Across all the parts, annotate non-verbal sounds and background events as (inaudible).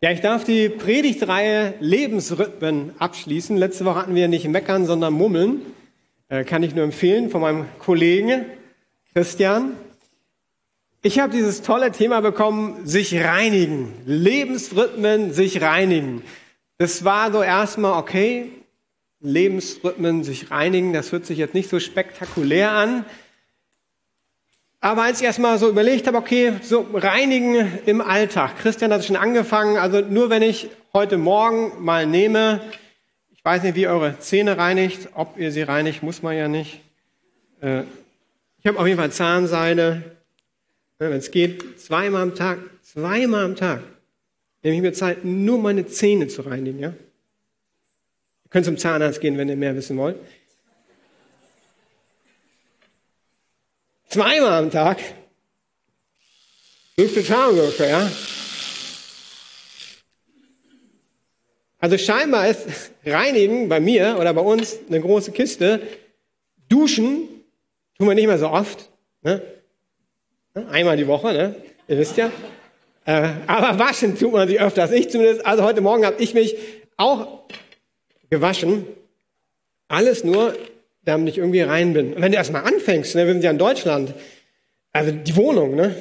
Ja, ich darf die Predigtreihe Lebensrhythmen abschließen. Letzte Woche hatten wir nicht meckern, sondern mummeln. Äh, kann ich nur empfehlen von meinem Kollegen Christian. Ich habe dieses tolle Thema bekommen, sich reinigen. Lebensrhythmen, sich reinigen. Das war so erstmal okay. Lebensrhythmen, sich reinigen, das hört sich jetzt nicht so spektakulär an. Aber als ich erstmal so überlegt habe, okay, so reinigen im Alltag. Christian hat schon angefangen, also nur wenn ich heute Morgen mal nehme, ich weiß nicht, wie ihr eure Zähne reinigt, ob ihr sie reinigt, muss man ja nicht. Äh, ich habe auf jeden Fall Zahnseide, wenn es geht, zweimal am Tag, zweimal am Tag nehme ich mir Zeit, nur meine Zähne zu reinigen. Ja? Ihr könnt zum Zahnarzt gehen, wenn ihr mehr wissen wollt. Zweimal am Tag. Tage ungefähr, ja. Also scheinbar ist Reinigen bei mir oder bei uns eine große Kiste. Duschen tun wir nicht mehr so oft. Ne? Einmal die Woche, ne? ihr wisst ja. Äh, aber waschen tut man sich öfters. Ich zumindest. Also heute Morgen habe ich mich auch gewaschen. Alles nur, damit ich irgendwie rein bin. Und wenn du erstmal anfängst, ne, wir sind ja in Deutschland, also die Wohnung, ne,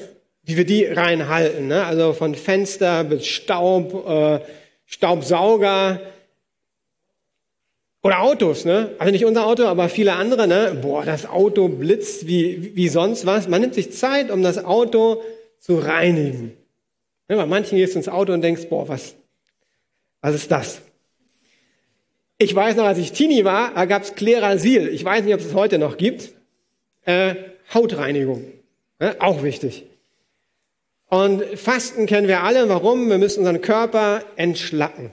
wie wir die reinhalten, ne, also von Fenster bis Staub, äh, Staubsauger oder Autos, ne, also nicht unser Auto, aber viele andere, ne, boah, das Auto blitzt wie, wie sonst was. Man nimmt sich Zeit, um das Auto zu reinigen. Ja, bei manchen gehst du ins Auto und denkst, boah, was, was ist das? Ich weiß noch, als ich Teenie war, da gab's Klerasil. Ich weiß nicht, ob es es heute noch gibt. Äh, Hautreinigung. Ja, auch wichtig. Und Fasten kennen wir alle. Warum? Wir müssen unseren Körper entschlacken.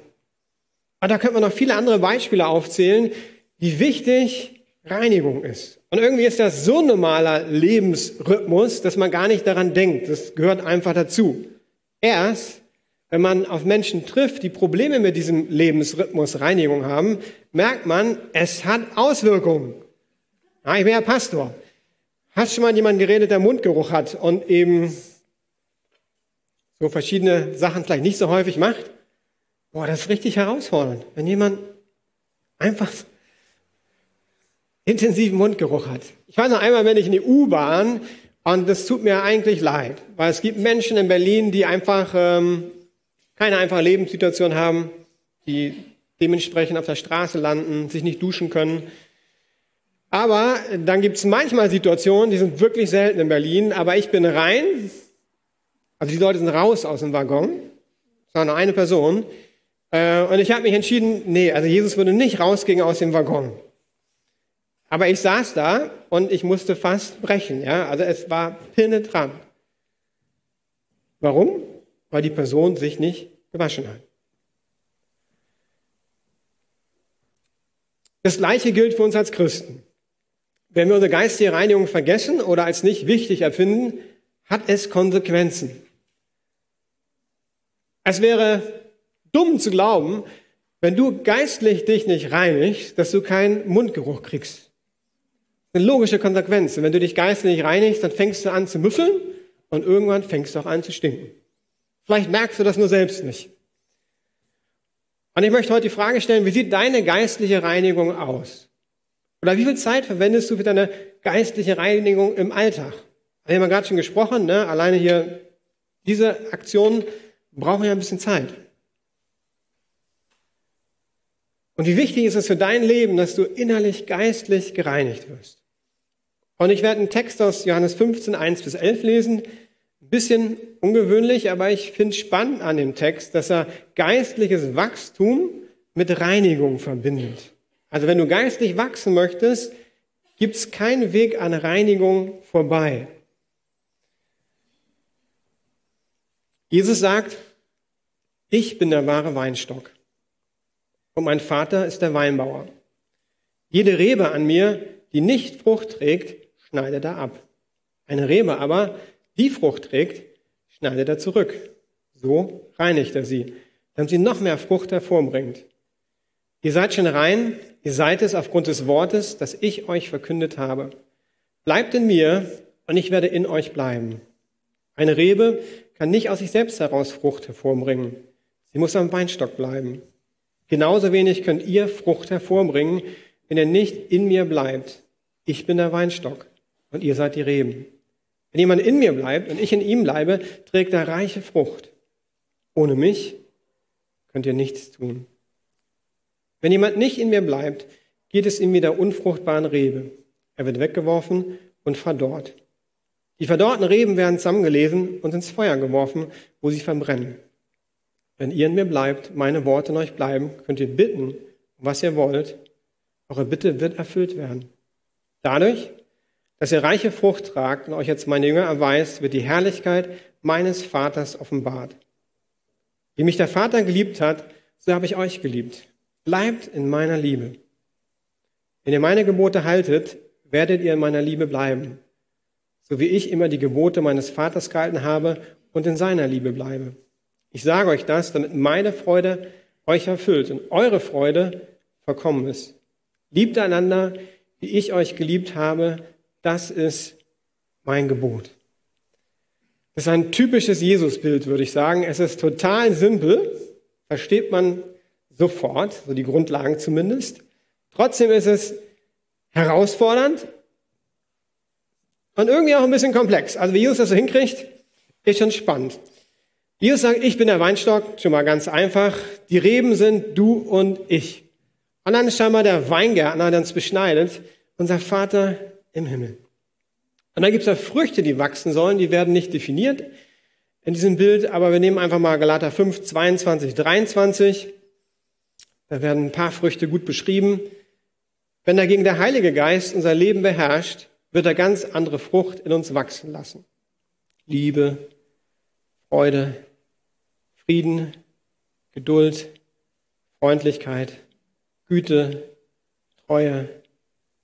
Und da könnte man noch viele andere Beispiele aufzählen, wie wichtig Reinigung ist. Und irgendwie ist das so ein normaler Lebensrhythmus, dass man gar nicht daran denkt. Das gehört einfach dazu. Erst wenn man auf Menschen trifft, die Probleme mit diesem Lebensrhythmus Reinigung haben, merkt man, es hat Auswirkungen. Ja, ich bin ja Pastor. Hast schon mal jemand geredet, der Mundgeruch hat und eben so verschiedene Sachen vielleicht nicht so häufig macht? Boah, das ist richtig herausfordernd. Wenn jemand einfach intensiven Mundgeruch hat. Ich weiß noch einmal, wenn ich in die U-Bahn und das tut mir eigentlich leid, weil es gibt Menschen in Berlin, die einfach ähm, keine einfache Lebenssituation haben, die dementsprechend auf der Straße landen, sich nicht duschen können. Aber dann gibt es manchmal Situationen, die sind wirklich selten in Berlin, aber ich bin rein, also die Leute sind raus aus dem Waggon, es war nur eine Person, äh, und ich habe mich entschieden, nee, also Jesus würde nicht rausgehen aus dem Waggon. Aber ich saß da und ich musste fast brechen, ja, also es war penetrant. Warum? Weil die Person sich nicht gewaschen hat. Das Gleiche gilt für uns als Christen. Wenn wir unsere geistige Reinigung vergessen oder als nicht wichtig erfinden, hat es Konsequenzen. Es wäre dumm zu glauben, wenn du geistlich dich nicht reinigst, dass du keinen Mundgeruch kriegst. Eine logische Konsequenz. Wenn du dich geistlich nicht reinigst, dann fängst du an zu müffeln und irgendwann fängst du auch an zu stinken. Vielleicht merkst du das nur selbst nicht. Und ich möchte heute die Frage stellen, wie sieht deine geistliche Reinigung aus? Oder wie viel Zeit verwendest du für deine geistliche Reinigung im Alltag? Wir haben ja gerade schon gesprochen, ne? alleine hier diese Aktionen brauchen ja ein bisschen Zeit. Und wie wichtig ist es für dein Leben, dass du innerlich geistlich gereinigt wirst? Und ich werde einen Text aus Johannes 15, 1 bis 11 lesen, bisschen ungewöhnlich, aber ich finde spannend an dem Text, dass er geistliches Wachstum mit Reinigung verbindet. Also wenn du geistlich wachsen möchtest, gibt es keinen Weg an Reinigung vorbei. Jesus sagt, ich bin der wahre Weinstock und mein Vater ist der Weinbauer. Jede Rebe an mir, die nicht Frucht trägt, schneidet er ab. Eine Rebe aber, die Frucht trägt, schneidet er zurück. So reinigt er sie, damit sie noch mehr Frucht hervorbringt. Ihr seid schon rein, ihr seid es aufgrund des Wortes, das ich euch verkündet habe. Bleibt in mir und ich werde in euch bleiben. Eine Rebe kann nicht aus sich selbst heraus Frucht hervorbringen. Sie muss am Weinstock bleiben. Genauso wenig könnt ihr Frucht hervorbringen, wenn ihr nicht in mir bleibt. Ich bin der Weinstock und ihr seid die Reben. Wenn jemand in mir bleibt und ich in ihm bleibe, trägt er reiche Frucht. Ohne mich könnt ihr nichts tun. Wenn jemand nicht in mir bleibt, geht es ihm wie der unfruchtbaren Rebe. Er wird weggeworfen und verdorrt. Die verdorrten Reben werden zusammengelesen und ins Feuer geworfen, wo sie verbrennen. Wenn ihr in mir bleibt, meine Worte in euch bleiben, könnt ihr bitten, was ihr wollt. Eure Bitte wird erfüllt werden. Dadurch, dass ihr reiche Frucht tragt und euch als meine Jünger erweist, wird die Herrlichkeit meines Vaters offenbart. Wie mich der Vater geliebt hat, so habe ich euch geliebt. Bleibt in meiner Liebe. Wenn ihr meine Gebote haltet, werdet ihr in meiner Liebe bleiben, so wie ich immer die Gebote meines Vaters gehalten habe und in seiner Liebe bleibe. Ich sage euch das, damit meine Freude euch erfüllt und eure Freude vollkommen ist. Liebt einander, wie ich euch geliebt habe, das ist mein Gebot. Das ist ein typisches Jesusbild, würde ich sagen. Es ist total simpel, versteht man sofort, so die Grundlagen zumindest. Trotzdem ist es herausfordernd und irgendwie auch ein bisschen komplex. Also wie Jesus das so hinkriegt, ist schon spannend. Jesus sagt, ich bin der Weinstock, schon mal ganz einfach. Die Reben sind du und ich. Und dann ist scheinbar der Weingärtner, der uns beschneidet, unser Vater im Himmel. Und dann gibt es da Früchte, die wachsen sollen, die werden nicht definiert in diesem Bild, aber wir nehmen einfach mal Galater 5, 22, 23. Da werden ein paar Früchte gut beschrieben. Wenn dagegen der Heilige Geist unser Leben beherrscht, wird er ganz andere Frucht in uns wachsen lassen. Liebe, Freude, Frieden, Geduld, Freundlichkeit, Güte, Treue,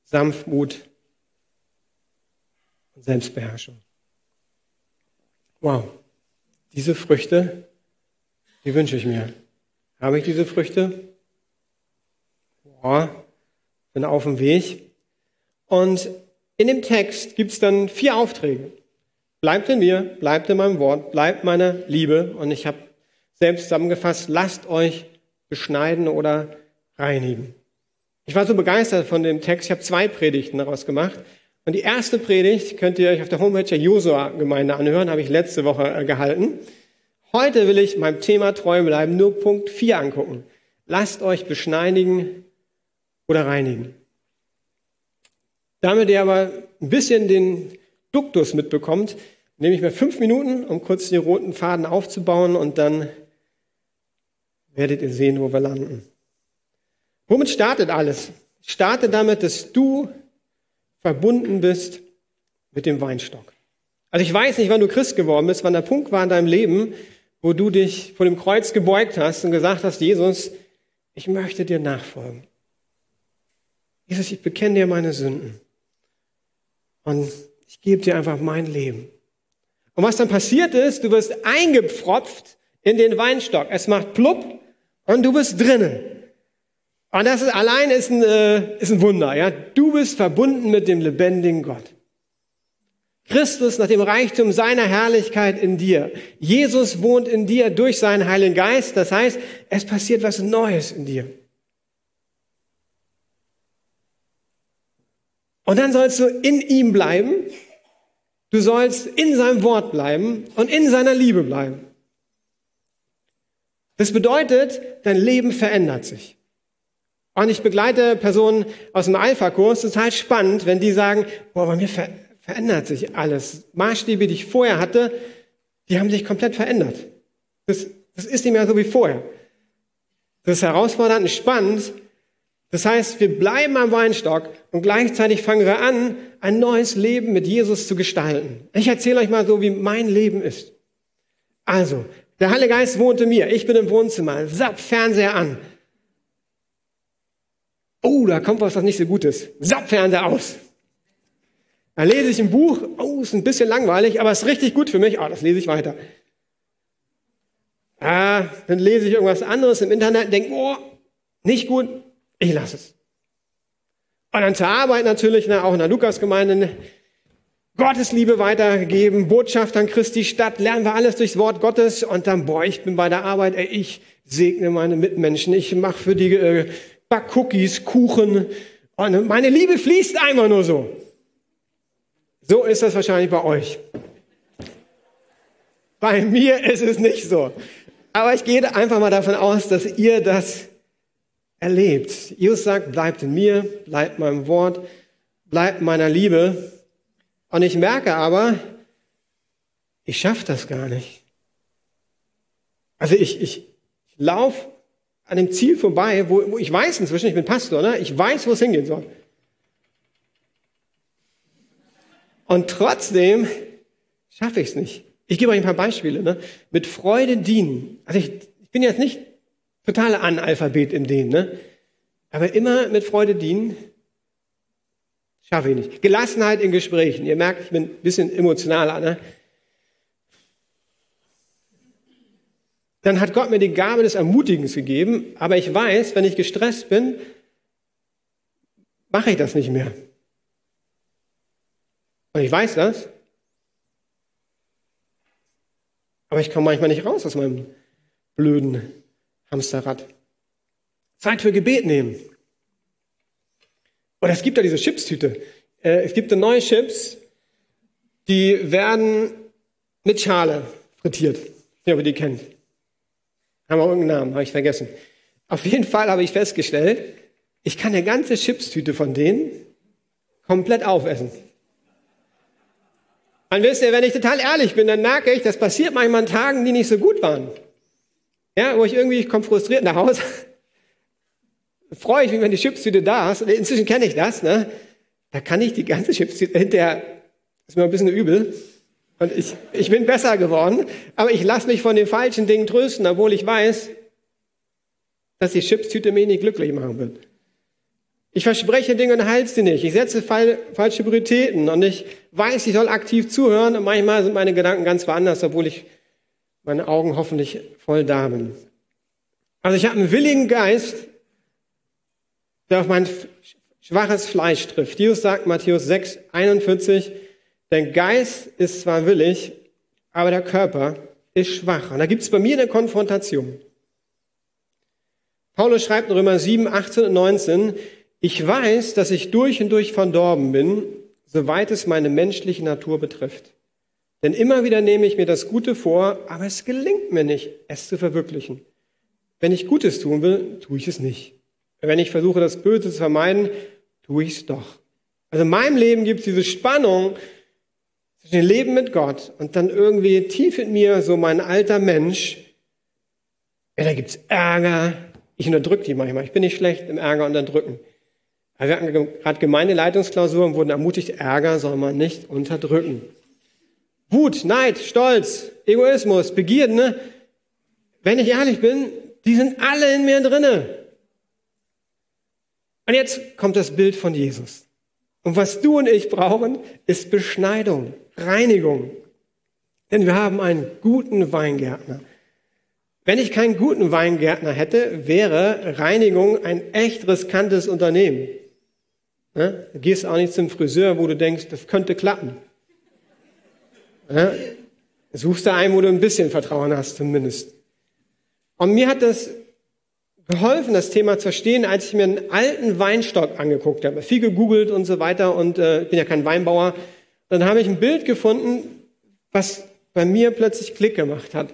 Sanftmut und Selbstbeherrschung. Wow, diese Früchte, die wünsche ich mir. Habe ich diese Früchte? Boah, bin auf dem Weg. Und in dem Text gibt es dann vier Aufträge. Bleibt in mir, bleibt in meinem Wort, bleibt meiner Liebe. Und ich habe selbst zusammengefasst, lasst euch beschneiden oder reinigen. Ich war so begeistert von dem Text, ich habe zwei Predigten daraus gemacht. Und die erste Predigt könnt ihr euch auf der Homepage der Josua-Gemeinde anhören, habe ich letzte Woche äh, gehalten. Heute will ich meinem Thema treu bleiben, nur Punkt 4 angucken. Lasst euch beschneinigen oder reinigen. Damit ihr aber ein bisschen den Duktus mitbekommt, nehme ich mir fünf Minuten, um kurz den roten Faden aufzubauen und dann werdet ihr sehen, wo wir landen. Womit startet alles? Startet damit, dass du verbunden bist mit dem Weinstock. Also ich weiß nicht, wann du Christ geworden bist, wann der Punkt war in deinem Leben, wo du dich vor dem Kreuz gebeugt hast und gesagt hast, Jesus, ich möchte dir nachfolgen. Jesus, ich bekenne dir meine Sünden. Und ich gebe dir einfach mein Leben. Und was dann passiert ist, du wirst eingepfropft in den Weinstock. Es macht plupp und du bist drinnen. Und das ist, allein ist ein, äh, ist ein Wunder. Ja? Du bist verbunden mit dem lebendigen Gott. Christus nach dem Reichtum seiner Herrlichkeit in dir. Jesus wohnt in dir durch seinen Heiligen Geist. Das heißt, es passiert was Neues in dir. Und dann sollst du in ihm bleiben. Du sollst in seinem Wort bleiben und in seiner Liebe bleiben. Das bedeutet, dein Leben verändert sich. Und ich begleite Personen aus dem Alpha-Kurs, total spannend, wenn die sagen, boah, bei mir ver verändert sich alles. Maßstäbe, die ich vorher hatte, die haben sich komplett verändert. Das, das ist nicht mehr so wie vorher. Das ist herausfordernd und spannend. Das heißt, wir bleiben am Weinstock und gleichzeitig fangen wir an, ein neues Leben mit Jesus zu gestalten. Ich erzähle euch mal so, wie mein Leben ist. Also, der Heilige Geist wohnt in mir. Ich bin im Wohnzimmer. Zapp, Fernseher an. Oh, da kommt was, was nicht so gut ist. Zapp, Fernseher aus. Dann lese ich ein Buch. Oh, ist ein bisschen langweilig, aber ist richtig gut für mich. Ah, das lese ich weiter. Ah, dann lese ich irgendwas anderes im Internet denke, oh, nicht gut. Ich lasse es. Und dann zur Arbeit natürlich, ne, auch in der Lukasgemeinde. Gottes Liebe weitergegeben, Botschaft an Christi Stadt, lernen wir alles durchs Wort Gottes und dann, boah, ich bin bei der Arbeit, ey, ich segne meine Mitmenschen, ich mache für die äh, Backcookies, Kuchen und meine Liebe fließt einfach nur so. So ist das wahrscheinlich bei euch. Bei mir ist es nicht so. Aber ich gehe einfach mal davon aus, dass ihr das erlebt. Jesus sagt, bleibt in mir, bleibt meinem Wort, bleibt meiner Liebe. Und ich merke aber, ich schaffe das gar nicht. Also ich, ich, ich laufe an dem Ziel vorbei, wo, wo ich weiß inzwischen, ich bin Pastor, ne? ich weiß, wo es hingehen soll. Und trotzdem schaffe ich es nicht. Ich gebe euch ein paar Beispiele. Ne? Mit Freude dienen. Also ich, ich bin jetzt nicht total Analphabet im Dienen, ne? aber immer mit Freude dienen schaffe ich nicht. Gelassenheit in Gesprächen. Ihr merkt, ich bin ein bisschen emotionaler. Ne? Dann hat Gott mir die Gabe des Ermutigens gegeben, aber ich weiß, wenn ich gestresst bin, mache ich das nicht mehr. Und ich weiß das. Aber ich komme manchmal nicht raus aus meinem blöden Hamsterrad. Zeit für Gebet nehmen. Oder es gibt da diese Chipstüte. Äh, es gibt da neue Chips, die werden mit Schale frittiert. Ich weiß nicht, ob ihr die kennt. Haben auch irgendeinen Namen, habe ich vergessen. Auf jeden Fall habe ich festgestellt, ich kann eine ganze Chipstüte von denen komplett aufessen. Und wisst ihr, wenn ich total ehrlich bin, dann merke ich, das passiert manchmal an Tagen, die nicht so gut waren. Ja, wo ich irgendwie, ich komme frustriert nach Hause, (laughs) freue ich mich, wenn die Chipstüte da ist. Inzwischen kenne ich das, ne? Da kann ich die ganze Chipstüte, hinterher ist mir ein bisschen übel. Und ich, ich bin besser geworden, aber ich lasse mich von den falschen Dingen trösten, obwohl ich weiß, dass die Chipstüte mich nicht glücklich machen wird. Ich verspreche Dinge und halte sie nicht. Ich setze falsche Prioritäten und ich weiß, ich soll aktiv zuhören und manchmal sind meine Gedanken ganz woanders, obwohl ich meine Augen hoffentlich voll da bin. Also ich habe einen willigen Geist, der auf mein schwaches Fleisch trifft. Jesus sagt Matthäus 6, 41, der Geist ist zwar willig, aber der Körper ist schwach. Und da gibt es bei mir eine Konfrontation. Paulus schreibt in Römer 7, 18 und 19, ich weiß, dass ich durch und durch verdorben bin, soweit es meine menschliche Natur betrifft. Denn immer wieder nehme ich mir das Gute vor, aber es gelingt mir nicht, es zu verwirklichen. Wenn ich Gutes tun will, tue ich es nicht. Wenn ich versuche, das Böse zu vermeiden, tue ich es doch. Also in meinem Leben gibt es diese Spannung zwischen dem Leben mit Gott und dann irgendwie tief in mir so mein alter Mensch. Ja, da gibt's Ärger. Ich unterdrücke die manchmal. Ich bin nicht schlecht im Ärger unterdrücken. Wir hatten gerade Gemeindeleitungsklausuren, wurden ermutigt, Ärger soll man nicht unterdrücken. Wut, Neid, Stolz, Egoismus, Begierden, ne? wenn ich ehrlich bin, die sind alle in mir drinne. Und jetzt kommt das Bild von Jesus. Und was du und ich brauchen, ist Beschneidung, Reinigung. Denn wir haben einen guten Weingärtner. Wenn ich keinen guten Weingärtner hätte, wäre Reinigung ein echt riskantes Unternehmen. Ne? Du gehst auch nicht zum Friseur, wo du denkst, das könnte klappen. Ne? Suchst du einen, wo du ein bisschen Vertrauen hast, zumindest. Und mir hat das geholfen, das Thema zu verstehen, als ich mir einen alten Weinstock angeguckt habe. Viel gegoogelt und so weiter und äh, ich bin ja kein Weinbauer. Dann habe ich ein Bild gefunden, was bei mir plötzlich Klick gemacht hat.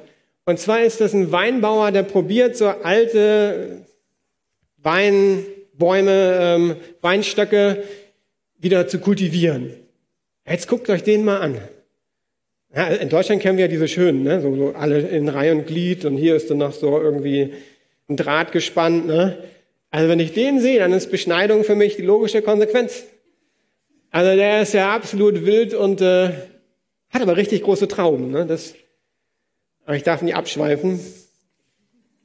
Und zwar ist das ein Weinbauer, der probiert, so alte Wein, Bäume, ähm, Weinstöcke wieder zu kultivieren. Jetzt guckt euch den mal an. Ja, in Deutschland kennen wir ja diese schönen, ne? so, so alle in Reihe und Glied und hier ist dann noch so irgendwie ein Draht gespannt. Ne? Also wenn ich den sehe, dann ist Beschneidung für mich die logische Konsequenz. Also der ist ja absolut wild und äh, hat aber richtig große Trauben. Ne? Das, aber ich darf nicht abschweifen.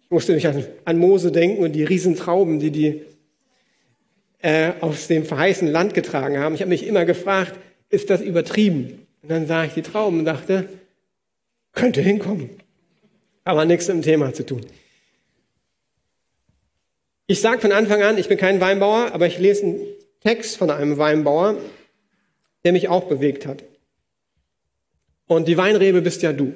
Ich musste mich an, an Mose denken und die riesen Trauben, die die äh, aus dem verheißenen Land getragen haben. Ich habe mich immer gefragt, ist das übertrieben? Und dann sah ich die Trauben und dachte, könnte hinkommen. Aber nichts mit dem Thema zu tun. Ich sage von Anfang an, ich bin kein Weinbauer, aber ich lese einen Text von einem Weinbauer, der mich auch bewegt hat. Und die Weinrebe bist ja du.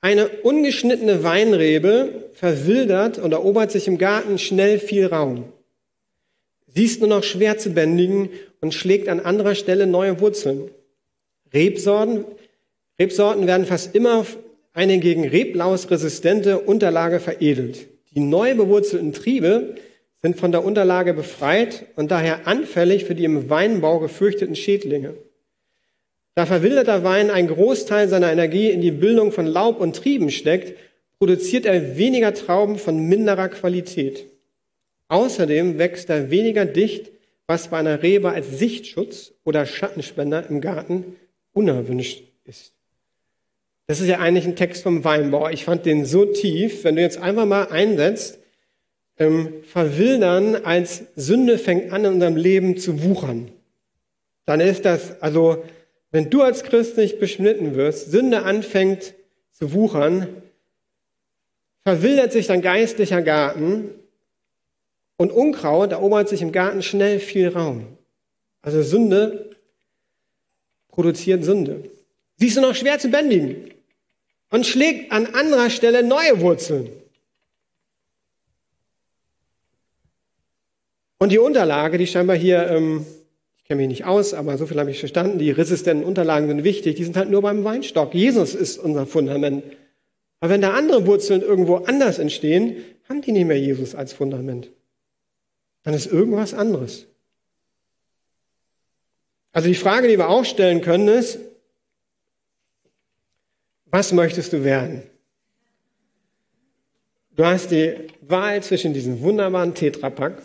Eine ungeschnittene Weinrebe verwildert und erobert sich im Garten schnell viel Raum. Sie ist nur noch schwer zu bändigen und schlägt an anderer Stelle neue Wurzeln. Rebsorten, Rebsorten werden fast immer auf eine gegen Reblaus resistente Unterlage veredelt. Die neu bewurzelten Triebe sind von der Unterlage befreit und daher anfällig für die im Weinbau gefürchteten Schädlinge. Da verwilderter Wein einen Großteil seiner Energie in die Bildung von Laub und Trieben steckt, produziert er weniger Trauben von minderer Qualität. Außerdem wächst er weniger dicht, was bei einer Rebe als Sichtschutz oder Schattenspender im Garten unerwünscht ist. Das ist ja eigentlich ein Text vom Weinbau. Ich fand den so tief, wenn du jetzt einfach mal einsetzt, ähm, verwildern als Sünde fängt an in unserem Leben zu wuchern. Dann ist das, also wenn du als Christ nicht beschnitten wirst, Sünde anfängt zu wuchern, verwildert sich dein geistlicher Garten und Unkraut erobert sich im Garten schnell viel Raum. Also Sünde produziert Sünde. Sie ist nur noch schwer zu bändigen und schlägt an anderer Stelle neue Wurzeln. Und die Unterlage, die scheinbar hier ähm, kenne mich nicht aus, aber so viel habe ich verstanden. Die resistenten Unterlagen sind wichtig. Die sind halt nur beim Weinstock. Jesus ist unser Fundament. Aber wenn da andere Wurzeln irgendwo anders entstehen, haben die nicht mehr Jesus als Fundament. Dann ist irgendwas anderes. Also die Frage, die wir auch stellen können, ist, was möchtest du werden? Du hast die Wahl zwischen diesem wunderbaren Tetrapack,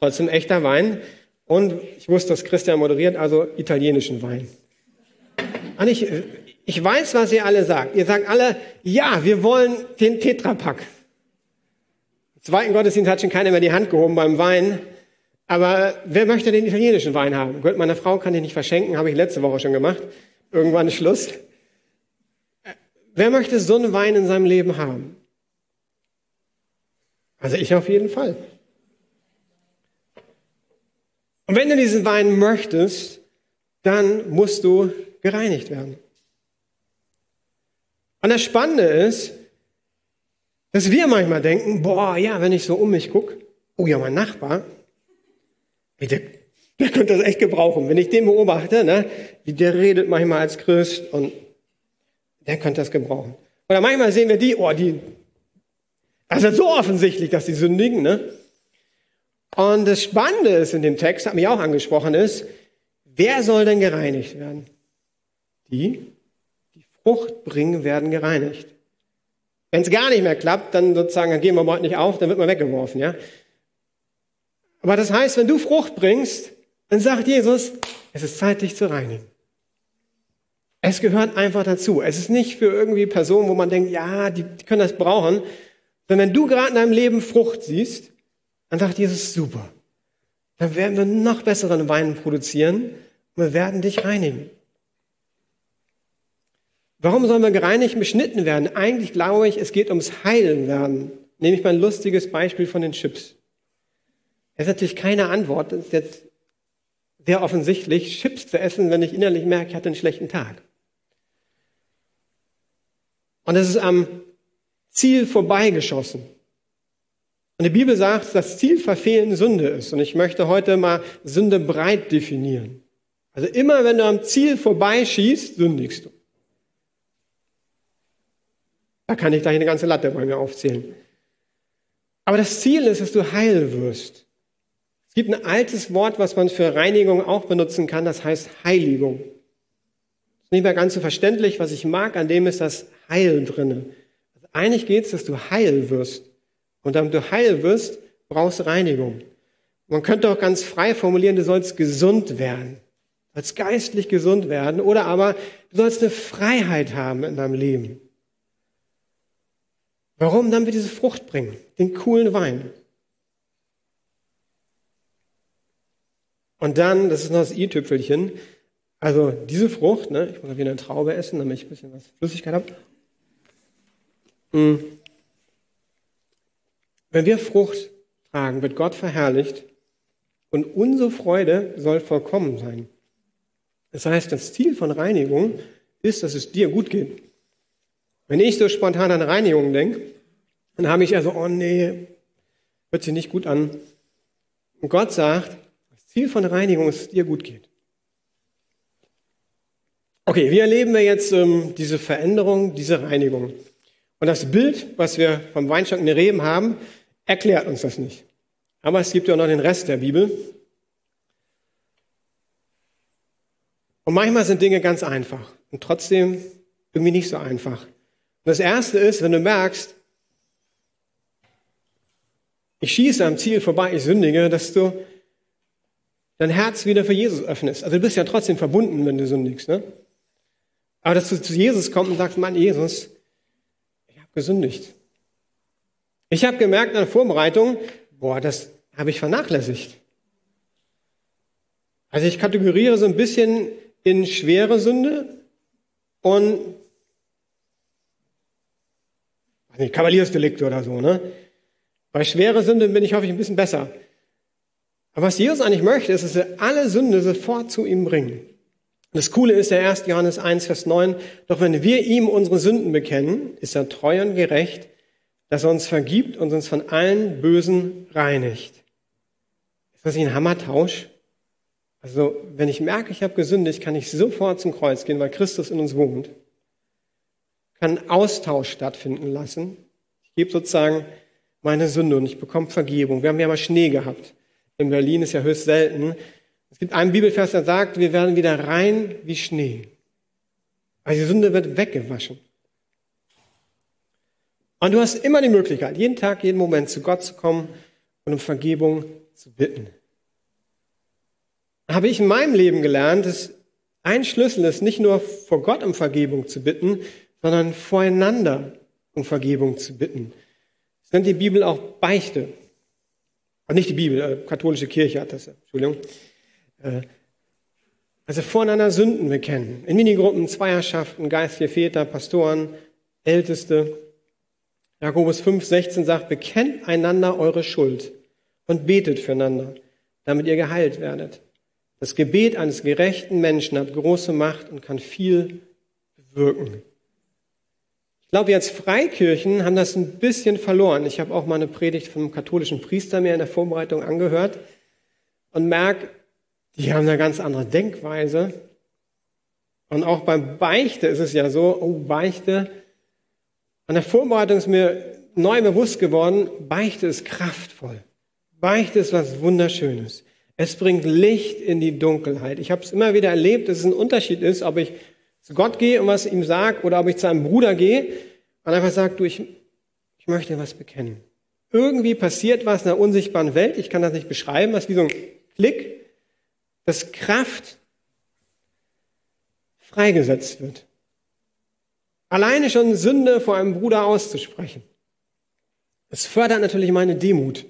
trotzdem echter Wein, und ich wusste, dass Christian moderiert, also italienischen Wein. Und ich, ich weiß, was ihr alle sagt. Ihr sagt alle, ja, wir wollen den Tetrapack. Im zweiten Gottesdienst hat schon keiner mehr die Hand gehoben beim Wein. Aber wer möchte den italienischen Wein haben? Gott, meine Frau kann den nicht verschenken, habe ich letzte Woche schon gemacht. Irgendwann ist Schluss. Wer möchte so einen Wein in seinem Leben haben? Also ich auf jeden Fall. Und wenn du diesen Wein möchtest, dann musst du gereinigt werden. Und das Spannende ist, dass wir manchmal denken, boah, ja, wenn ich so um mich gucke, oh ja, mein Nachbar, der, der könnte das echt gebrauchen. Wenn ich den beobachte, ne, der redet manchmal als Christ und der könnte das gebrauchen. Oder manchmal sehen wir die, oh, die, das ist so offensichtlich, dass die sündigen, ne? Und das Spannende ist in dem Text, hat mich auch angesprochen, ist, wer soll denn gereinigt werden? Die, die Frucht bringen, werden gereinigt. Wenn es gar nicht mehr klappt, dann sozusagen, dann gehen wir heute nicht auf, dann wird man weggeworfen, ja. Aber das heißt, wenn du Frucht bringst, dann sagt Jesus, es ist Zeit, dich zu reinigen. Es gehört einfach dazu. Es ist nicht für irgendwie Personen, wo man denkt, ja, die, die können das brauchen, sondern wenn du gerade in deinem Leben Frucht siehst, dann sagt Jesus, super. Dann werden wir noch besseren Wein produzieren und wir werden dich reinigen. Warum sollen wir gereinigt und beschnitten werden? Eigentlich glaube ich, es geht ums Heilen werden. Nehme ich mal ein lustiges Beispiel von den Chips. Das ist natürlich keine Antwort. Das ist jetzt sehr offensichtlich, Chips zu essen, wenn ich innerlich merke, ich hatte einen schlechten Tag. Und es ist am Ziel vorbeigeschossen. Und die Bibel sagt, dass Ziel verfehlen Sünde ist. Und ich möchte heute mal Sünde breit definieren. Also immer wenn du am Ziel vorbeischießt, sündigst du. Da kann ich gleich eine ganze Latte bei mir aufzählen. Aber das Ziel ist, dass du heil wirst. Es gibt ein altes Wort, was man für Reinigung auch benutzen kann, das heißt Heiligung. Ist nicht mehr ganz so verständlich. Was ich mag an dem ist das Heil drinne. Also eigentlich geht es, dass du heil wirst. Und damit du heil wirst, brauchst du Reinigung. Man könnte auch ganz frei formulieren, du sollst gesund werden. Du sollst geistlich gesund werden. Oder aber du sollst eine Freiheit haben in deinem Leben. Warum? Dann wir diese Frucht bringen. Den coolen Wein. Und dann, das ist noch das i-Tüpfelchen, also diese Frucht, ne, ich muss wieder eine Traube essen, damit ich ein bisschen was Flüssigkeit habe. Hm. Wenn wir Frucht tragen, wird Gott verherrlicht und unsere Freude soll vollkommen sein. Das heißt, das Ziel von Reinigung ist, dass es dir gut geht. Wenn ich so spontan an Reinigung denke, dann habe ich also, oh nee, hört sich nicht gut an. Und Gott sagt, das Ziel von Reinigung ist, dass es dir gut geht. Okay, wie erleben wir jetzt ähm, diese Veränderung, diese Reinigung? Und das Bild, was wir vom Weinstock in den Reben haben, erklärt uns das nicht. Aber es gibt ja noch den Rest der Bibel. Und manchmal sind Dinge ganz einfach und trotzdem irgendwie nicht so einfach. Und das erste ist, wenn du merkst, ich schieße am Ziel vorbei, ich sündige, dass du dein Herz wieder für Jesus öffnest. Also du bist ja trotzdem verbunden, wenn du sündigst. Ne? Aber dass du zu Jesus kommst und sagst, Mann, Jesus, gesündigt. Ich habe gemerkt in der Vorbereitung, boah, das habe ich vernachlässigt. Also ich kategoriere so ein bisschen in schwere Sünde und nicht, Kavaliersdelikte oder so, ne? Bei schwere Sünde bin ich, hoffe ich, ein bisschen besser. Aber was Jesus eigentlich möchte, ist, dass wir alle Sünde sofort zu ihm bringen. Das Coole ist der 1. Johannes 1, Vers 9. Doch wenn wir ihm unsere Sünden bekennen, ist er treu und gerecht, dass er uns vergibt und uns von allen Bösen reinigt. Ist das nicht ein Hammertausch? Also, wenn ich merke, ich habe gesündigt, kann ich sofort zum Kreuz gehen, weil Christus in uns wohnt. Kann Austausch stattfinden lassen. Ich gebe sozusagen meine Sünde und ich bekomme Vergebung. Wir haben ja mal Schnee gehabt. In Berlin ist ja höchst selten. Es gibt einen Bibelvers, der sagt, wir werden wieder rein wie Schnee. Also die Sünde wird weggewaschen. Und du hast immer die Möglichkeit, jeden Tag, jeden Moment zu Gott zu kommen und um Vergebung zu bitten. Habe ich in meinem Leben gelernt, dass ein Schlüssel ist, nicht nur vor Gott um Vergebung zu bitten, sondern voreinander um Vergebung zu bitten nennt die Bibel auch Beichte. Nicht die Bibel, äh, katholische Kirche hat das, Entschuldigung. Äh, also voreinander Sünden bekennen. In Minigruppen, Zweierschaften, geistliche Väter, Pastoren, Älteste. Jakobus 5, 16 sagt, bekennt einander eure Schuld und betet füreinander, damit ihr geheilt werdet. Das Gebet eines gerechten Menschen hat große Macht und kann viel bewirken. Ich glaube, wir als Freikirchen haben das ein bisschen verloren. Ich habe auch mal eine Predigt vom katholischen Priester mir in der Vorbereitung angehört und merke, die haben eine ganz andere Denkweise. Und auch beim Beichte ist es ja so, oh, Beichte. An der Vorbereitung ist mir neu bewusst geworden, Beichte ist kraftvoll. Beichte ist was Wunderschönes. Es bringt Licht in die Dunkelheit. Ich habe es immer wieder erlebt, dass es ein Unterschied ist, ob ich zu Gott gehe und was ihm sage oder ob ich zu einem Bruder gehe und einfach sage, du, ich, ich möchte was bekennen. Irgendwie passiert was in der unsichtbaren Welt, ich kann das nicht beschreiben, was wie so ein Klick, dass Kraft freigesetzt wird. Alleine schon Sünde vor einem Bruder auszusprechen. Es fördert natürlich meine Demut.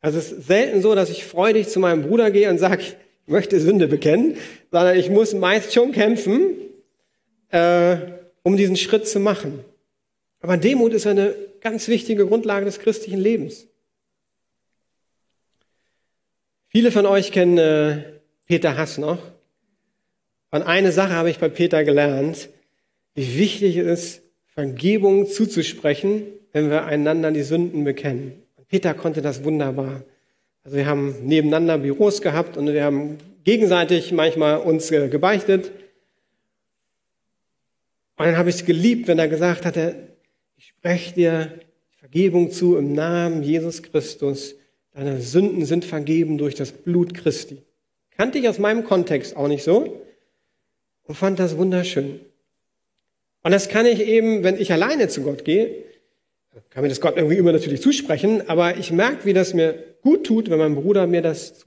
Also es ist selten so, dass ich freudig zu meinem Bruder gehe und sage, ich möchte Sünde bekennen, sondern ich muss meist schon kämpfen, äh, um diesen Schritt zu machen. Aber Demut ist eine ganz wichtige Grundlage des christlichen Lebens. Viele von euch kennen äh, Peter Hass noch. Und eine Sache habe ich bei Peter gelernt, wie wichtig es ist, Vergebung zuzusprechen, wenn wir einander die Sünden bekennen. Und Peter konnte das wunderbar. Also wir haben nebeneinander Büros gehabt und wir haben gegenseitig manchmal uns gebeichtet. Und dann habe ich es geliebt, wenn er gesagt hatte, ich spreche dir Vergebung zu im Namen Jesus Christus. Deine Sünden sind vergeben durch das Blut Christi. Kannte ich aus meinem Kontext auch nicht so und fand das wunderschön. Und das kann ich eben, wenn ich alleine zu Gott gehe, kann mir das Gott irgendwie immer natürlich zusprechen, aber ich merke, wie das mir gut tut, wenn mein Bruder mir das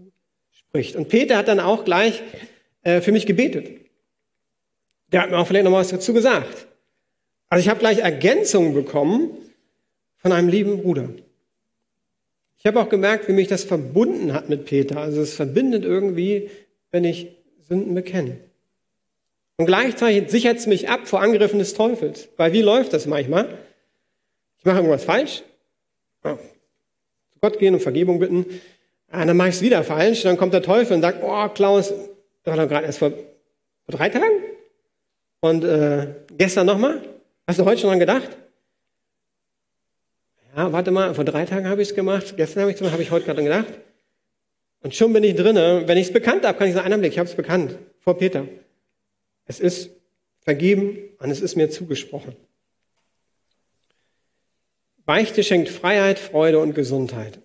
zuspricht. Und Peter hat dann auch gleich äh, für mich gebetet. Der hat mir auch vielleicht noch was dazu gesagt. Also ich habe gleich Ergänzungen bekommen von einem lieben Bruder. Ich habe auch gemerkt, wie mich das verbunden hat mit Peter. Also es verbindet irgendwie, wenn ich Sünden bekenne. Und gleichzeitig sichert es mich ab vor Angriffen des Teufels. Weil wie läuft das manchmal? Ich mache irgendwas falsch. Oh. Zu Gott gehen und Vergebung bitten. Ah, dann mache ich es wieder falsch. Dann kommt der Teufel und sagt, oh Klaus, das war doch gerade erst vor, vor drei Tagen. Und äh, gestern nochmal? Hast du heute schon dran gedacht? Ja, warte mal, vor drei Tagen habe ich es gemacht, gestern habe ich es gemacht, habe ich heute gerade gedacht. Und schon bin ich drin. Wenn ich es bekannt habe, kann ich sagen, einen Blick, ich habe es bekannt, vor Peter. Es ist vergeben und es ist mir zugesprochen. Beichte schenkt Freiheit, Freude und Gesundheit.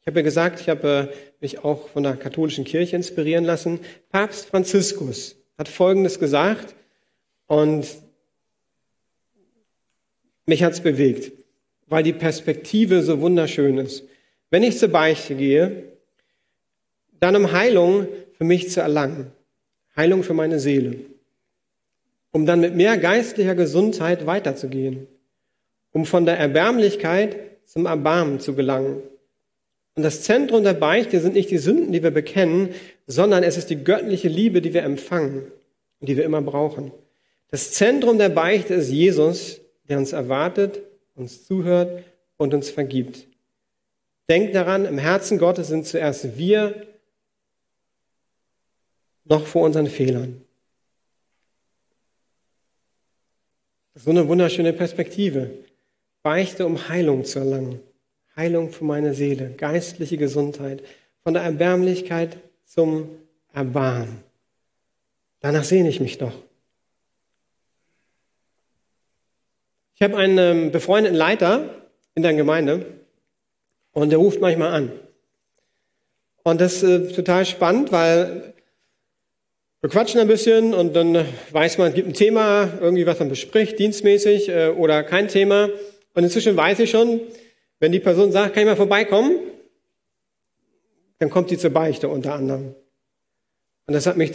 Ich habe ja gesagt, ich habe äh, mich auch von der katholischen Kirche inspirieren lassen. Papst Franziskus hat Folgendes gesagt und mich hat es bewegt, weil die Perspektive so wunderschön ist. Wenn ich zur Beichte gehe, dann um Heilung für mich zu erlangen, Heilung für meine Seele, um dann mit mehr geistlicher Gesundheit weiterzugehen, um von der Erbärmlichkeit zum Erbarmen zu gelangen. Und das Zentrum der Beichte sind nicht die Sünden, die wir bekennen, sondern es ist die göttliche Liebe, die wir empfangen und die wir immer brauchen. Das Zentrum der Beichte ist Jesus, der uns erwartet, uns zuhört und uns vergibt. Denkt daran, im Herzen Gottes sind zuerst wir noch vor unseren Fehlern. So eine wunderschöne Perspektive. Beichte, um Heilung zu erlangen. Heilung für meine Seele, geistliche Gesundheit, von der Erbärmlichkeit zum Erbarmen. Danach sehne ich mich doch. Ich habe einen ähm, befreundeten Leiter in der Gemeinde und der ruft manchmal an. Und das ist äh, total spannend, weil wir quatschen ein bisschen und dann weiß man, es gibt ein Thema, irgendwie was man bespricht, dienstmäßig äh, oder kein Thema. Und inzwischen weiß ich schon, wenn die Person sagt, kann ich mal vorbeikommen, dann kommt die zur Beichte unter anderem. Und das hat mich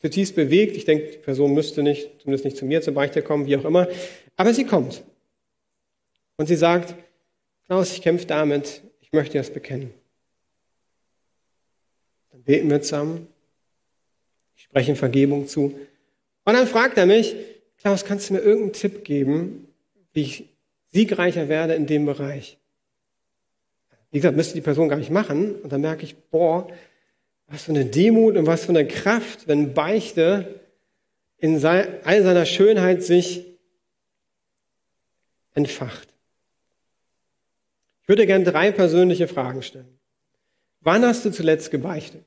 zutiefst bewegt. Ich denke, die Person müsste nicht, zumindest nicht zu mir zur Beichte kommen, wie auch immer. Aber sie kommt. Und sie sagt, Klaus, ich kämpfe damit, ich möchte das bekennen. Dann beten wir zusammen, ich spreche Vergebung zu. Und dann fragt er mich, Klaus, kannst du mir irgendeinen Tipp geben, wie ich siegreicher werde in dem Bereich? Wie gesagt, müsste die Person gar nicht machen. Und dann merke ich, boah, was für eine Demut und was für eine Kraft, wenn Beichte in all seiner Schönheit sich entfacht. Ich würde gerne drei persönliche Fragen stellen. Wann hast du zuletzt gebeichtet?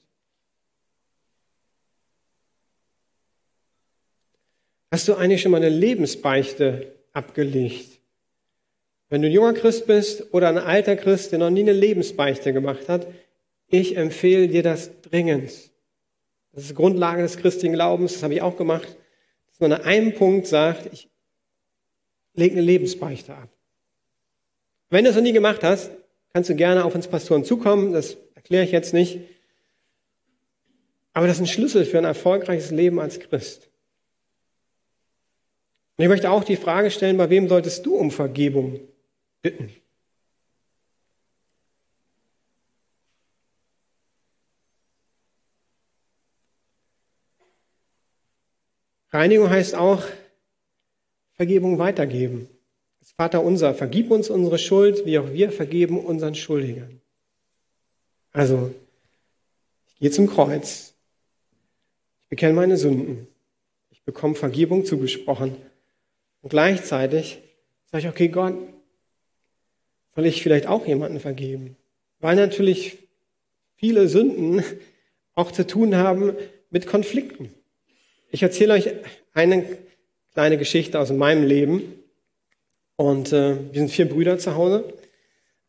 Hast du eigentlich schon mal eine Lebensbeichte abgelegt? Wenn du ein junger Christ bist oder ein alter Christ, der noch nie eine Lebensbeichte gemacht hat, ich empfehle dir das dringend. Das ist die Grundlage des christlichen Glaubens, das habe ich auch gemacht, dass man an einem Punkt sagt, ich lege eine Lebensbeichte ab. Wenn du es noch nie gemacht hast, kannst du gerne auf uns Pastoren zukommen, das erkläre ich jetzt nicht. Aber das ist ein Schlüssel für ein erfolgreiches Leben als Christ. Und ich möchte auch die Frage stellen, bei wem solltest du um Vergebung bitten. Reinigung heißt auch Vergebung weitergeben. Das Vater unser, vergib uns unsere Schuld, wie auch wir vergeben unseren Schuldigern. Also, ich gehe zum Kreuz. Ich bekenne meine Sünden. Ich bekomme Vergebung zugesprochen. Und gleichzeitig sage ich, okay, Gott, soll ich vielleicht auch jemanden vergeben? Weil natürlich viele Sünden auch zu tun haben mit Konflikten. Ich erzähle euch eine kleine Geschichte aus meinem Leben. Und äh, wir sind vier Brüder zu Hause.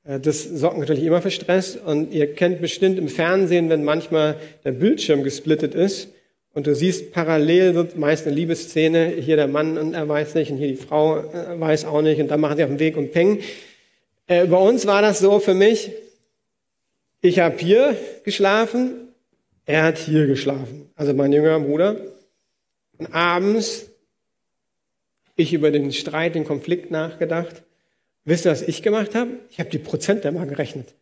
Äh, das sorgt natürlich immer für Stress. Und ihr kennt bestimmt im Fernsehen, wenn manchmal der Bildschirm gesplittet ist und du siehst parallel wird meist eine Liebesszene. Hier der Mann und er weiß nicht und hier die Frau äh, weiß auch nicht und dann machen sie auf den Weg und peng. Äh, bei uns war das so für mich, ich habe hier geschlafen, er hat hier geschlafen, also mein jüngerer Bruder. Abends, ich über den Streit, den Konflikt nachgedacht. Wisst ihr, was ich gemacht habe? Ich habe die Prozente mal gerechnet.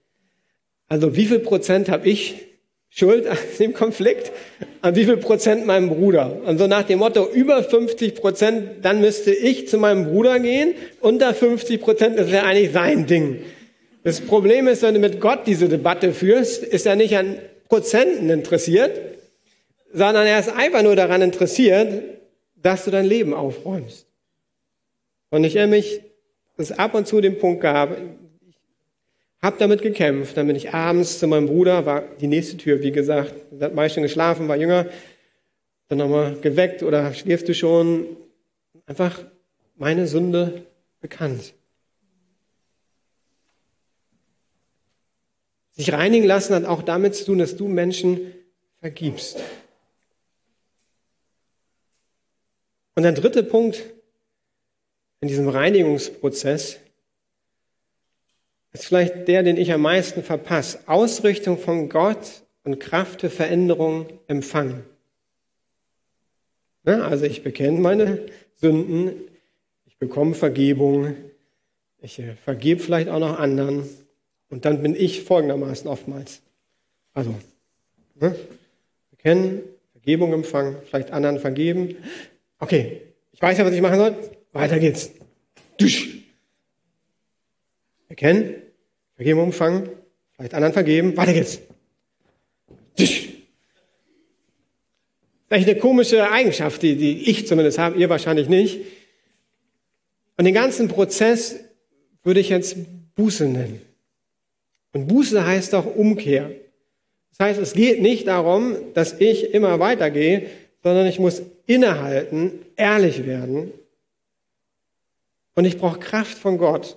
Also wie viel Prozent habe ich Schuld an (laughs) dem Konflikt? An wie viel Prozent meinem Bruder? Und so nach dem Motto, über 50 Prozent, dann müsste ich zu meinem Bruder gehen. Unter 50 Prozent, das wäre eigentlich sein Ding. Das Problem ist, wenn du mit Gott diese Debatte führst, ist er nicht an Prozenten interessiert, sondern er ist einfach nur daran interessiert, dass du dein Leben aufräumst. Und ich erinnere mich, dass es ab und zu den Punkt gab, ich habe damit gekämpft, dann bin ich abends zu meinem Bruder, war die nächste Tür, wie gesagt, hat schon geschlafen, war jünger, dann nochmal geweckt oder schläfst du schon, einfach meine Sünde bekannt. Sich reinigen lassen hat auch damit zu tun, dass du Menschen vergibst. Und der dritte Punkt in diesem Reinigungsprozess ist vielleicht der, den ich am meisten verpasse. Ausrichtung von Gott und Kraft für Veränderung empfangen. Ja, also ich bekenne meine Sünden, ich bekomme Vergebung, ich äh, vergebe vielleicht auch noch anderen und dann bin ich folgendermaßen oftmals. Also, ne? bekennen, Vergebung empfangen, vielleicht anderen vergeben, Okay, ich weiß ja, was ich machen soll. Weiter geht's. Dusch. Erkennen, Vergebung empfangen, vielleicht anderen vergeben. Weiter geht's. Dusch. Vielleicht eine komische Eigenschaft, die, die ich zumindest habe, ihr wahrscheinlich nicht. Und den ganzen Prozess würde ich jetzt Buße nennen. Und Buße heißt auch Umkehr. Das heißt, es geht nicht darum, dass ich immer weitergehe, sondern ich muss innehalten, ehrlich werden. Und ich brauche Kraft von Gott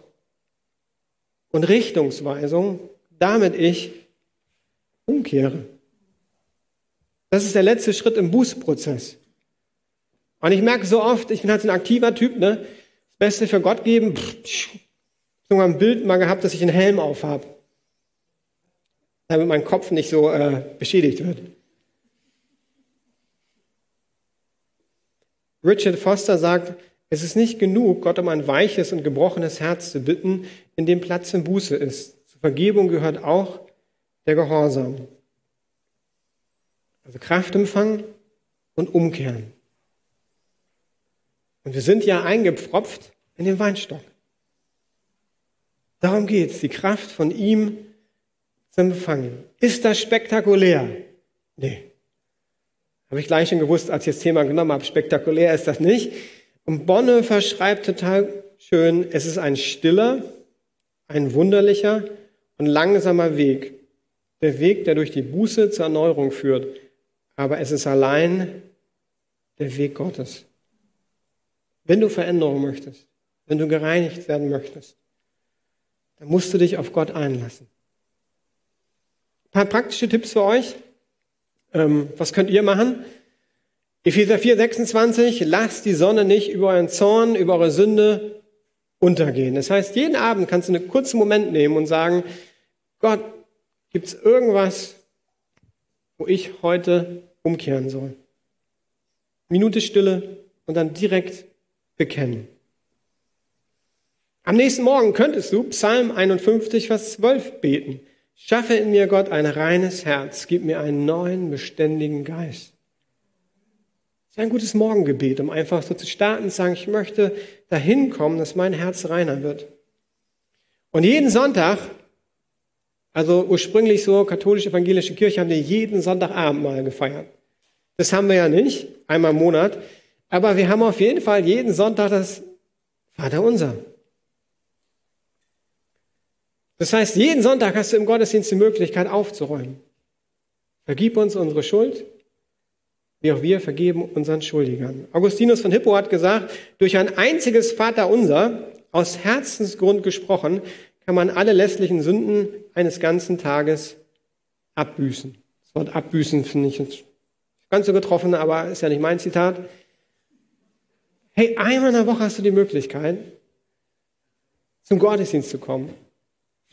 und Richtungsweisung, damit ich umkehre. Das ist der letzte Schritt im Bußprozess. Und ich merke so oft, ich bin halt so ein aktiver Typ, ne? Das Beste für Gott geben. Ich habe ein Bild mal gehabt, dass ich einen Helm aufhab, damit mein Kopf nicht so äh, beschädigt wird. Richard Foster sagt, es ist nicht genug, Gott um ein weiches und gebrochenes Herz zu bitten, in dem Platz in Buße ist. Zur Vergebung gehört auch der Gehorsam. Also Kraft empfangen und umkehren. Und wir sind ja eingepfropft in den Weinstock. Darum geht's, die Kraft von ihm zu empfangen. Ist das spektakulär? Nee. Habe ich gleich schon gewusst, als ich das Thema genommen habe. Spektakulär ist das nicht. Und Bonhoeffer schreibt total schön, es ist ein stiller, ein wunderlicher und langsamer Weg. Der Weg, der durch die Buße zur Erneuerung führt. Aber es ist allein der Weg Gottes. Wenn du Veränderung möchtest, wenn du gereinigt werden möchtest, dann musst du dich auf Gott einlassen. Ein paar praktische Tipps für euch. Ähm, was könnt ihr machen? Epheser 4, 26, lasst die Sonne nicht über euren Zorn, über eure Sünde untergehen. Das heißt, jeden Abend kannst du einen kurzen Moment nehmen und sagen, Gott, gibt es irgendwas, wo ich heute umkehren soll? Minute Stille und dann direkt bekennen. Am nächsten Morgen könntest du Psalm 51, Vers 12 beten. Schaffe in mir, Gott, ein reines Herz, gib mir einen neuen, beständigen Geist. Das ist ein gutes Morgengebet, um einfach so zu starten und zu sagen, ich möchte dahin kommen, dass mein Herz reiner wird. Und jeden Sonntag, also ursprünglich so katholische evangelische Kirche, haben wir jeden Sonntagabend mal gefeiert. Das haben wir ja nicht, einmal im Monat, aber wir haben auf jeden Fall jeden Sonntag das Vater unser. Das heißt, jeden Sonntag hast du im Gottesdienst die Möglichkeit aufzuräumen. Vergib uns unsere Schuld, wie auch wir vergeben unseren Schuldigern. Augustinus von Hippo hat gesagt, durch ein einziges Vaterunser, aus Herzensgrund gesprochen, kann man alle lässlichen Sünden eines ganzen Tages abbüßen. Das Wort abbüßen finde ich ganz so getroffen, aber ist ja nicht mein Zitat. Hey, einmal in der Woche hast du die Möglichkeit, zum Gottesdienst zu kommen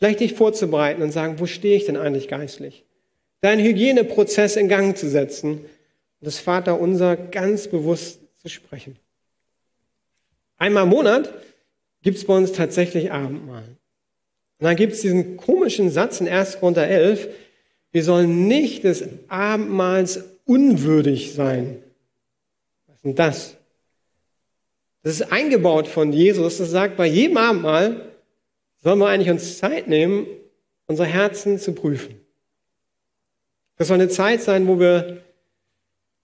Vielleicht dich vorzubereiten und sagen, wo stehe ich denn eigentlich geistlich? Deinen Hygieneprozess in Gang zu setzen und das Vater unser ganz bewusst zu sprechen. Einmal im Monat gibt es bei uns tatsächlich Abendmahl. Und dann gibt es diesen komischen Satz in 1. Korinther 11, wir sollen nicht des Abendmahls unwürdig sein. Was ist denn das? Das ist eingebaut von Jesus, das sagt, bei jedem Abendmahl sollen wir eigentlich uns Zeit nehmen, unser Herzen zu prüfen. Das soll eine Zeit sein, wo wir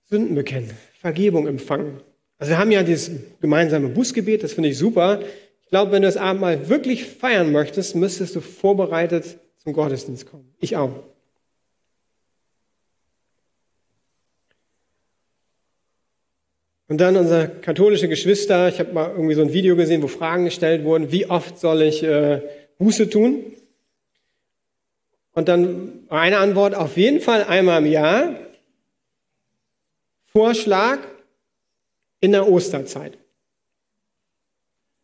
Sünden bekennen, Vergebung empfangen Also wir haben ja dieses gemeinsame Bußgebet, das finde ich super. Ich glaube, wenn du das Abendmahl wirklich feiern möchtest, müsstest du vorbereitet zum Gottesdienst kommen. Ich auch. Und dann unsere katholische Geschwister, ich habe mal irgendwie so ein Video gesehen, wo Fragen gestellt wurden, wie oft soll ich äh, Buße tun? Und dann eine Antwort, auf jeden Fall einmal im Jahr. Vorschlag in der Osterzeit.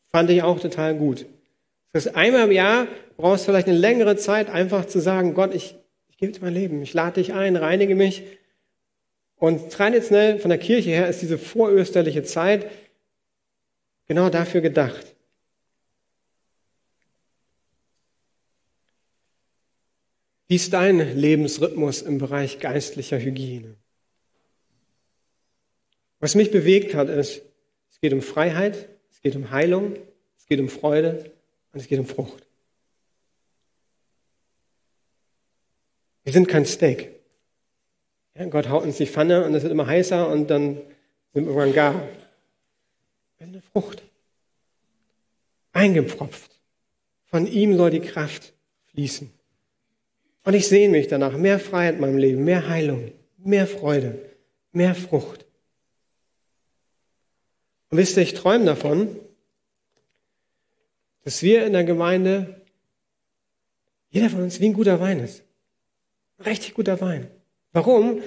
Fand ich auch total gut. Das heißt, einmal im Jahr brauchst du vielleicht eine längere Zeit, einfach zu sagen, Gott, ich, ich gebe dir mein Leben, ich lade dich ein, reinige mich und traditionell von der Kirche her ist diese vorösterliche Zeit genau dafür gedacht. Wie ist dein Lebensrhythmus im Bereich geistlicher Hygiene? Was mich bewegt hat, ist, es geht um Freiheit, es geht um Heilung, es geht um Freude und es geht um Frucht. Wir sind kein Steak. Ja, Gott haut uns die Pfanne und es wird immer heißer und dann sind wir irgendwann gar. Eine Frucht. Eingepropft. Von ihm soll die Kraft fließen. Und ich sehne mich danach. Mehr Freiheit in meinem Leben, mehr Heilung, mehr Freude, mehr Frucht. Und wisst ihr, ich träume davon, dass wir in der Gemeinde, jeder von uns wie ein guter Wein ist. Ein richtig guter Wein. Warum?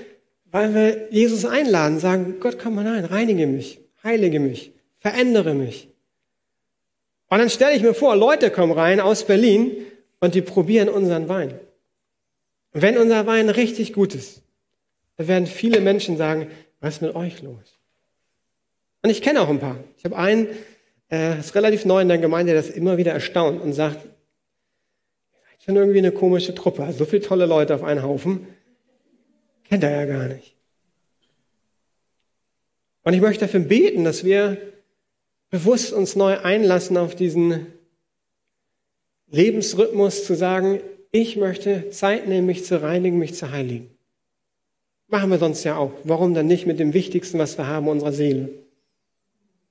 Weil wir Jesus einladen, sagen, Gott, komm mal rein, reinige mich, heilige mich, verändere mich. Und dann stelle ich mir vor, Leute kommen rein aus Berlin und die probieren unseren Wein. Und wenn unser Wein richtig gut ist, dann werden viele Menschen sagen, was ist mit euch los? Und ich kenne auch ein paar. Ich habe einen, äh, ist relativ neu in der Gemeinde, der das immer wieder erstaunt und sagt, schon irgendwie eine komische Truppe, so viele tolle Leute auf einen Haufen. Kennt er ja gar nicht. Und ich möchte dafür beten, dass wir bewusst uns neu einlassen auf diesen Lebensrhythmus zu sagen, ich möchte Zeit nehmen, mich zu reinigen, mich zu heiligen. Machen wir sonst ja auch. Warum dann nicht mit dem Wichtigsten, was wir haben, unserer Seele?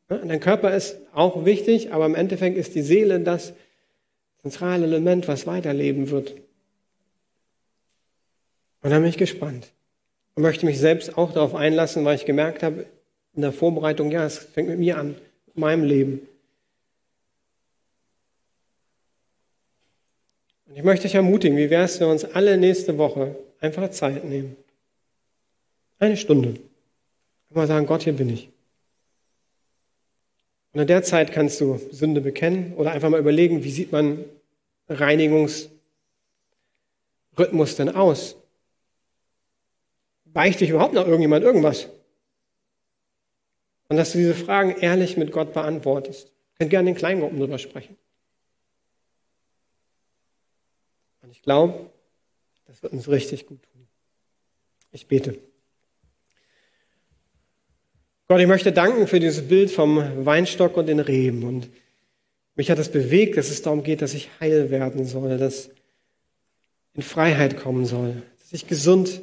dein Körper ist auch wichtig, aber im Endeffekt ist die Seele das zentrale Element, was weiterleben wird. Und da bin ich gespannt und möchte mich selbst auch darauf einlassen, weil ich gemerkt habe in der Vorbereitung, ja, es fängt mit mir an, mit meinem Leben. Und ich möchte dich ermutigen, wie wäre es, wenn wir uns alle nächste Woche einfach Zeit nehmen? Eine Stunde. Und mal sagen, Gott, hier bin ich. Und in der Zeit kannst du Sünde bekennen oder einfach mal überlegen, wie sieht mein Reinigungsrhythmus denn aus? Beichte ich überhaupt noch irgendjemand irgendwas? Und dass du diese Fragen ehrlich mit Gott beantwortest. Ihr könnt gerne in Kleingruppen drüber sprechen. Und ich glaube, das wird uns richtig gut tun. Ich bete. Gott, ich möchte danken für dieses Bild vom Weinstock und den Reben. Und mich hat es bewegt, dass es darum geht, dass ich heil werden soll, dass in Freiheit kommen soll, dass ich gesund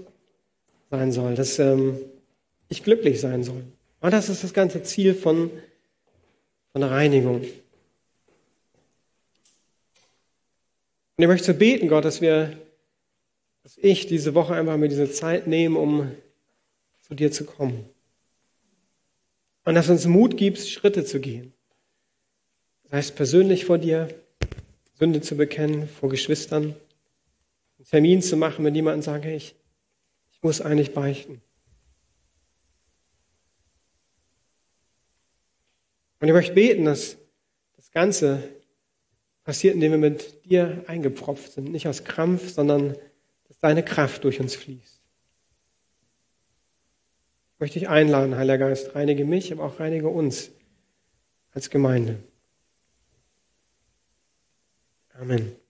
sein soll, dass ähm, ich glücklich sein soll. Und das ist das ganze Ziel von, von Reinigung. Und ich möchte beten, Gott, dass wir, dass ich diese Woche einfach mir diese Zeit nehme, um zu dir zu kommen. Und dass uns Mut gibst, Schritte zu gehen. Das heißt, persönlich vor dir Sünde zu bekennen, vor Geschwistern, einen Termin zu machen, wenn jemand sagt, hey, ich muss eigentlich beichten. Und ich möchte beten, dass das Ganze passiert, indem wir mit dir eingepropft sind. Nicht aus Krampf, sondern dass deine Kraft durch uns fließt. Ich möchte dich einladen, Heiliger Geist, reinige mich, aber auch reinige uns als Gemeinde. Amen.